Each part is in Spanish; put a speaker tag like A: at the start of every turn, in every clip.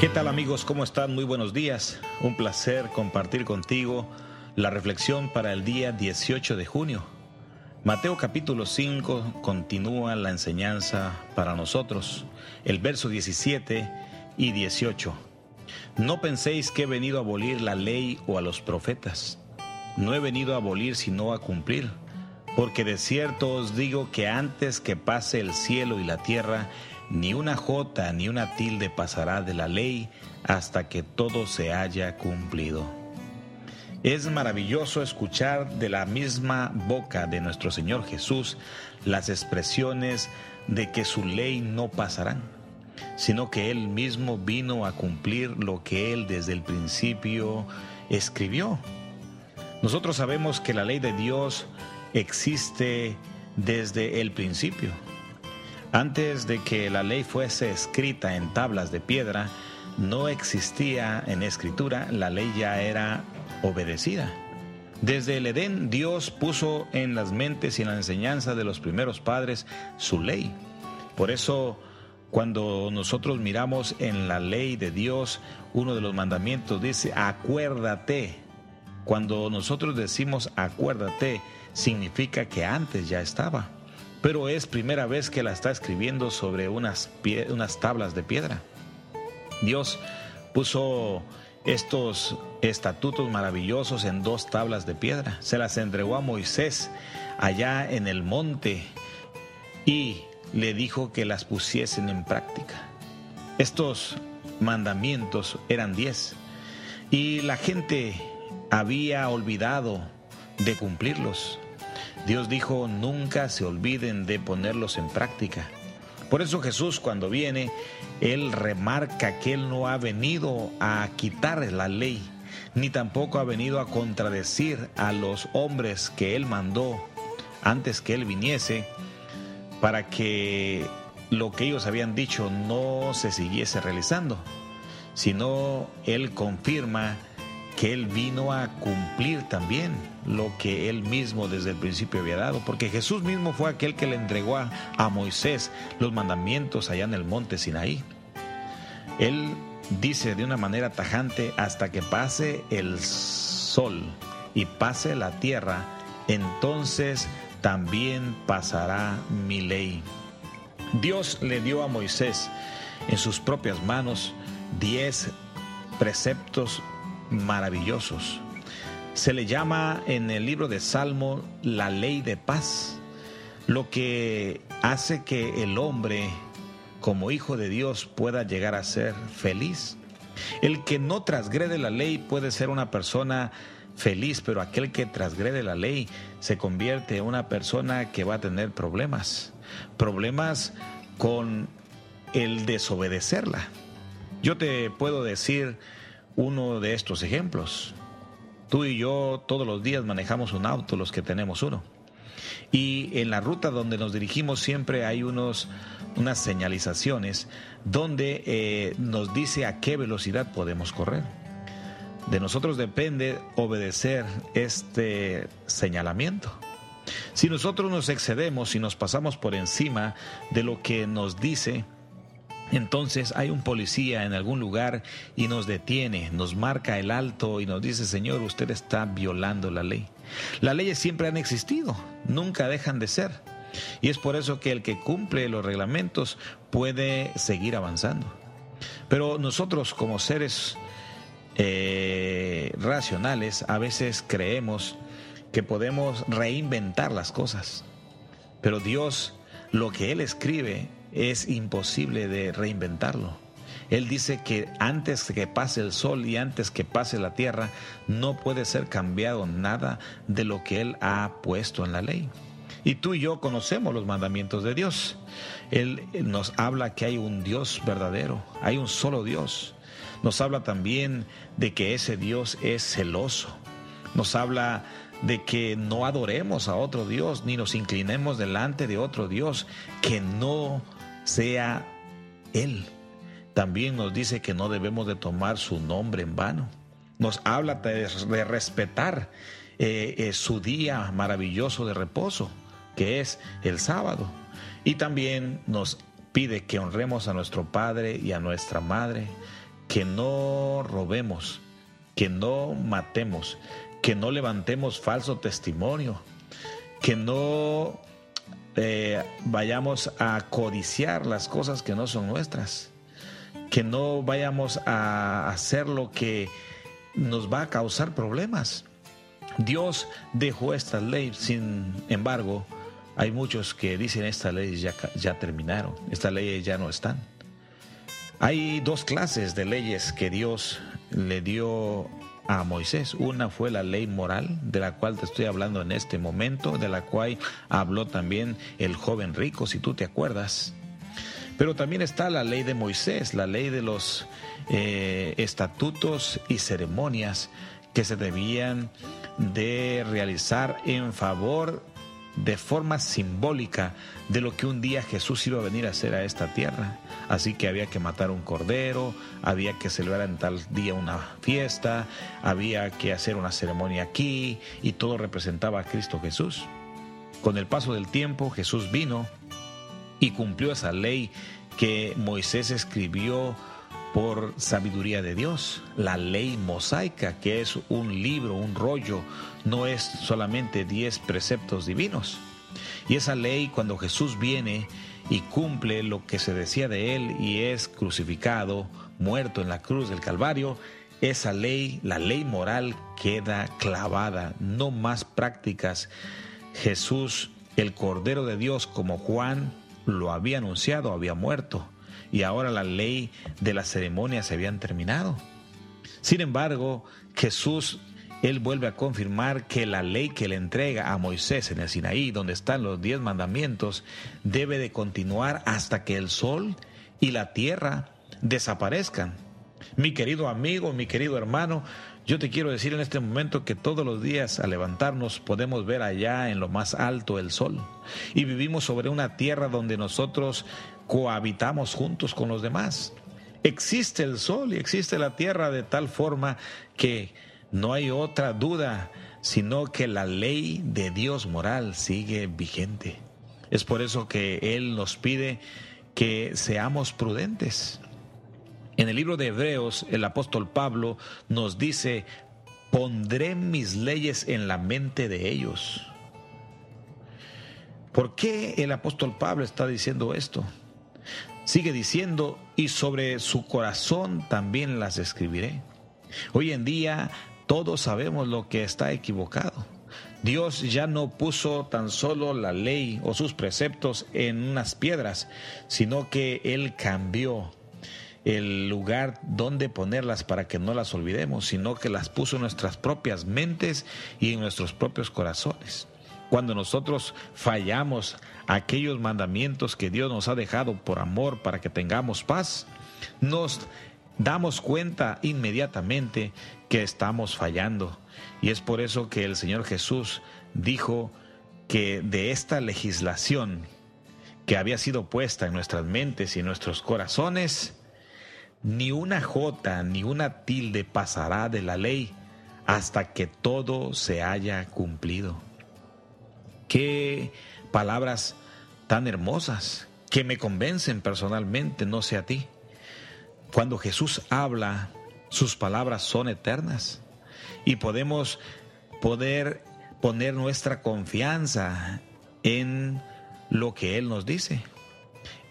A: ¿Qué tal amigos? ¿Cómo están? Muy buenos días. Un placer compartir contigo la reflexión para el día 18 de junio. Mateo capítulo 5 continúa la enseñanza para nosotros. El verso 17 y 18. No penséis que he venido a abolir la ley o a los profetas. No he venido a abolir sino a cumplir. Porque de cierto os digo que antes que pase el cielo y la tierra, ni una jota ni una tilde pasará de la ley hasta que todo se haya cumplido. Es maravilloso escuchar de la misma boca de nuestro Señor Jesús las expresiones de que su ley no pasarán, sino que Él mismo vino a cumplir lo que Él desde el principio escribió. Nosotros sabemos que la ley de Dios existe desde el principio. Antes de que la ley fuese escrita en tablas de piedra, no existía en escritura, la ley ya era obedecida. Desde el Edén Dios puso en las mentes y en la enseñanza de los primeros padres su ley. Por eso cuando nosotros miramos en la ley de Dios, uno de los mandamientos dice, acuérdate. Cuando nosotros decimos acuérdate, significa que antes ya estaba pero es primera vez que la está escribiendo sobre unas, unas tablas de piedra. Dios puso estos estatutos maravillosos en dos tablas de piedra. Se las entregó a Moisés allá en el monte y le dijo que las pusiesen en práctica. Estos mandamientos eran diez y la gente había olvidado de cumplirlos. Dios dijo, nunca se olviden de ponerlos en práctica. Por eso Jesús cuando viene, Él remarca que Él no ha venido a quitar la ley, ni tampoco ha venido a contradecir a los hombres que Él mandó antes que Él viniese, para que lo que ellos habían dicho no se siguiese realizando, sino Él confirma que Él vino a cumplir también lo que Él mismo desde el principio había dado, porque Jesús mismo fue aquel que le entregó a, Moisés los mandamientos allá en el monte Sinaí. Él dice de una manera tajante, hasta que pase el sol y pase la tierra, entonces también pasará mi ley. Dios le dio a Moisés en sus propias manos diez preceptos maravillosos. Se le llama en el libro de Salmo la ley de paz, lo que hace que el hombre como hijo de Dios pueda llegar a ser feliz. El que no transgrede la ley puede ser una persona feliz, pero aquel que transgrede la ley se convierte en una persona que va a tener problemas, problemas con el desobedecerla. Yo te puedo decir uno de estos ejemplos. Tú y yo todos los días manejamos un auto, los que tenemos uno. Y en la ruta donde nos dirigimos siempre hay unos, unas señalizaciones donde eh, nos dice a qué velocidad podemos correr. De nosotros depende obedecer este señalamiento. Si nosotros nos excedemos y nos pasamos por encima de lo que nos dice, entonces hay un policía en algún lugar y nos detiene, nos marca el alto y nos dice, Señor, usted está violando la ley. Las leyes siempre han existido, nunca dejan de ser. Y es por eso que el que cumple los reglamentos puede seguir avanzando. Pero nosotros como seres eh, racionales a veces creemos que podemos reinventar las cosas. Pero Dios, lo que Él escribe, es imposible de reinventarlo. Él dice que antes que pase el sol y antes que pase la tierra, no puede ser cambiado nada de lo que Él ha puesto en la ley. Y tú y yo conocemos los mandamientos de Dios. Él nos habla que hay un Dios verdadero, hay un solo Dios. Nos habla también de que ese Dios es celoso. Nos habla de que no adoremos a otro Dios ni nos inclinemos delante de otro Dios que no sea Él. También nos dice que no debemos de tomar su nombre en vano. Nos habla de, respetar eh, eh, su día maravilloso de reposo, que es el sábado. Y también nos pide que honremos a nuestro Padre y a nuestra Madre, que no robemos, que no matemos, que no levantemos falso testimonio, que no vayamos a codiciar las cosas que no son nuestras, que no vayamos a hacer lo que nos va a causar problemas. Dios dejó esta ley, sin embargo, hay muchos que dicen estas leyes ya, ya terminaron, estas leyes ya no están. Hay dos clases de leyes que Dios le dio a Moisés. Una fue la ley moral, de la cual te estoy hablando en este momento, de la cual habló también el joven rico, si tú te acuerdas. Pero también está la ley de Moisés, la ley de los eh, estatutos y ceremonias que se debían de realizar en favor de forma simbólica de lo que un día Jesús iba a venir a hacer a esta tierra. Así que había que matar un cordero, había que celebrar en tal día una fiesta, había que hacer una ceremonia aquí y todo representaba a Cristo Jesús. Con el paso del tiempo Jesús vino y cumplió esa ley que Moisés escribió por sabiduría de Dios. La ley mosaica, que es un libro, un rollo, no es solamente diez preceptos divinos. Y esa ley, cuando Jesús viene y cumple lo que se decía de él y es crucificado, muerto en la cruz del Calvario, esa ley, la ley moral, queda clavada, no más prácticas. Jesús, el Cordero de Dios, como Juan lo había anunciado, había muerto y ahora la ley de las ceremonias se habían terminado. Sin embargo, Jesús, él vuelve a confirmar que la ley que le entrega a Moisés en el Sinaí, donde están los diez mandamientos, debe de continuar hasta que el sol y la tierra desaparezcan. Mi querido amigo, mi querido hermano, yo te quiero decir en este momento que todos los días al levantarnos podemos ver allá en lo más alto el sol y vivimos sobre una tierra donde nosotros cohabitamos juntos con los demás. Existe el sol y existe la tierra de tal forma que no hay otra duda sino que la ley de Dios moral sigue vigente. Es por eso que Él nos pide que seamos prudentes. En el libro de Hebreos, el apóstol Pablo nos dice, pondré mis leyes en la mente de ellos. ¿Por qué el apóstol Pablo está diciendo esto? Sigue diciendo, y sobre su corazón también las escribiré. Hoy en día todos sabemos lo que está equivocado. Dios ya no puso tan solo la ley o sus preceptos en unas piedras, sino que Él cambió el lugar donde ponerlas para que no las olvidemos, sino que las puso en nuestras propias mentes y en nuestros propios corazones. Cuando nosotros fallamos aquellos mandamientos que Dios nos ha dejado por amor para que tengamos paz, nos damos cuenta inmediatamente que estamos fallando. Y es por eso que el Señor Jesús dijo que de esta legislación que había sido puesta en nuestras mentes y en nuestros corazones, ni una jota ni una tilde pasará de la ley hasta que todo se haya cumplido. Qué palabras tan hermosas que me convencen personalmente, no sé a ti. Cuando Jesús habla, sus palabras son eternas y podemos poder poner nuestra confianza en lo que Él nos dice.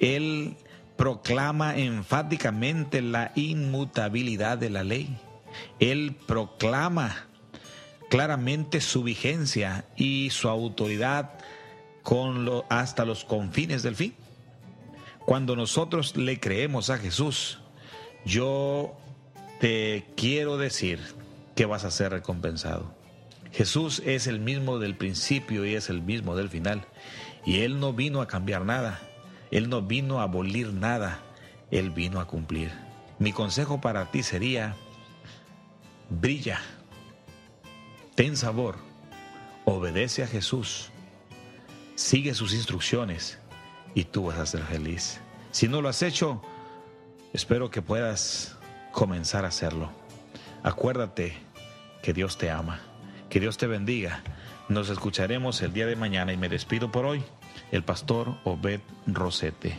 A: Él proclama enfáticamente la inmutabilidad de la ley. Él proclama claramente su vigencia y su autoridad con hasta los confines del fin. Cuando nosotros le creemos a Jesús, yo te quiero decir que vas a ser recompensado. Jesús es el mismo del principio y es el mismo del final. Y Él no vino a cambiar nada. Él no vino a abolir nada. Él vino a cumplir. Mi consejo para ti sería, brilla ten sabor, obedece a Jesús, sigue sus instrucciones y tú vas a ser feliz. Si no lo has hecho, espero que puedas comenzar a hacerlo. Acuérdate que Dios te ama, que Dios te bendiga. Nos escucharemos el día de mañana y me despido por hoy, el pastor Obed Rosete.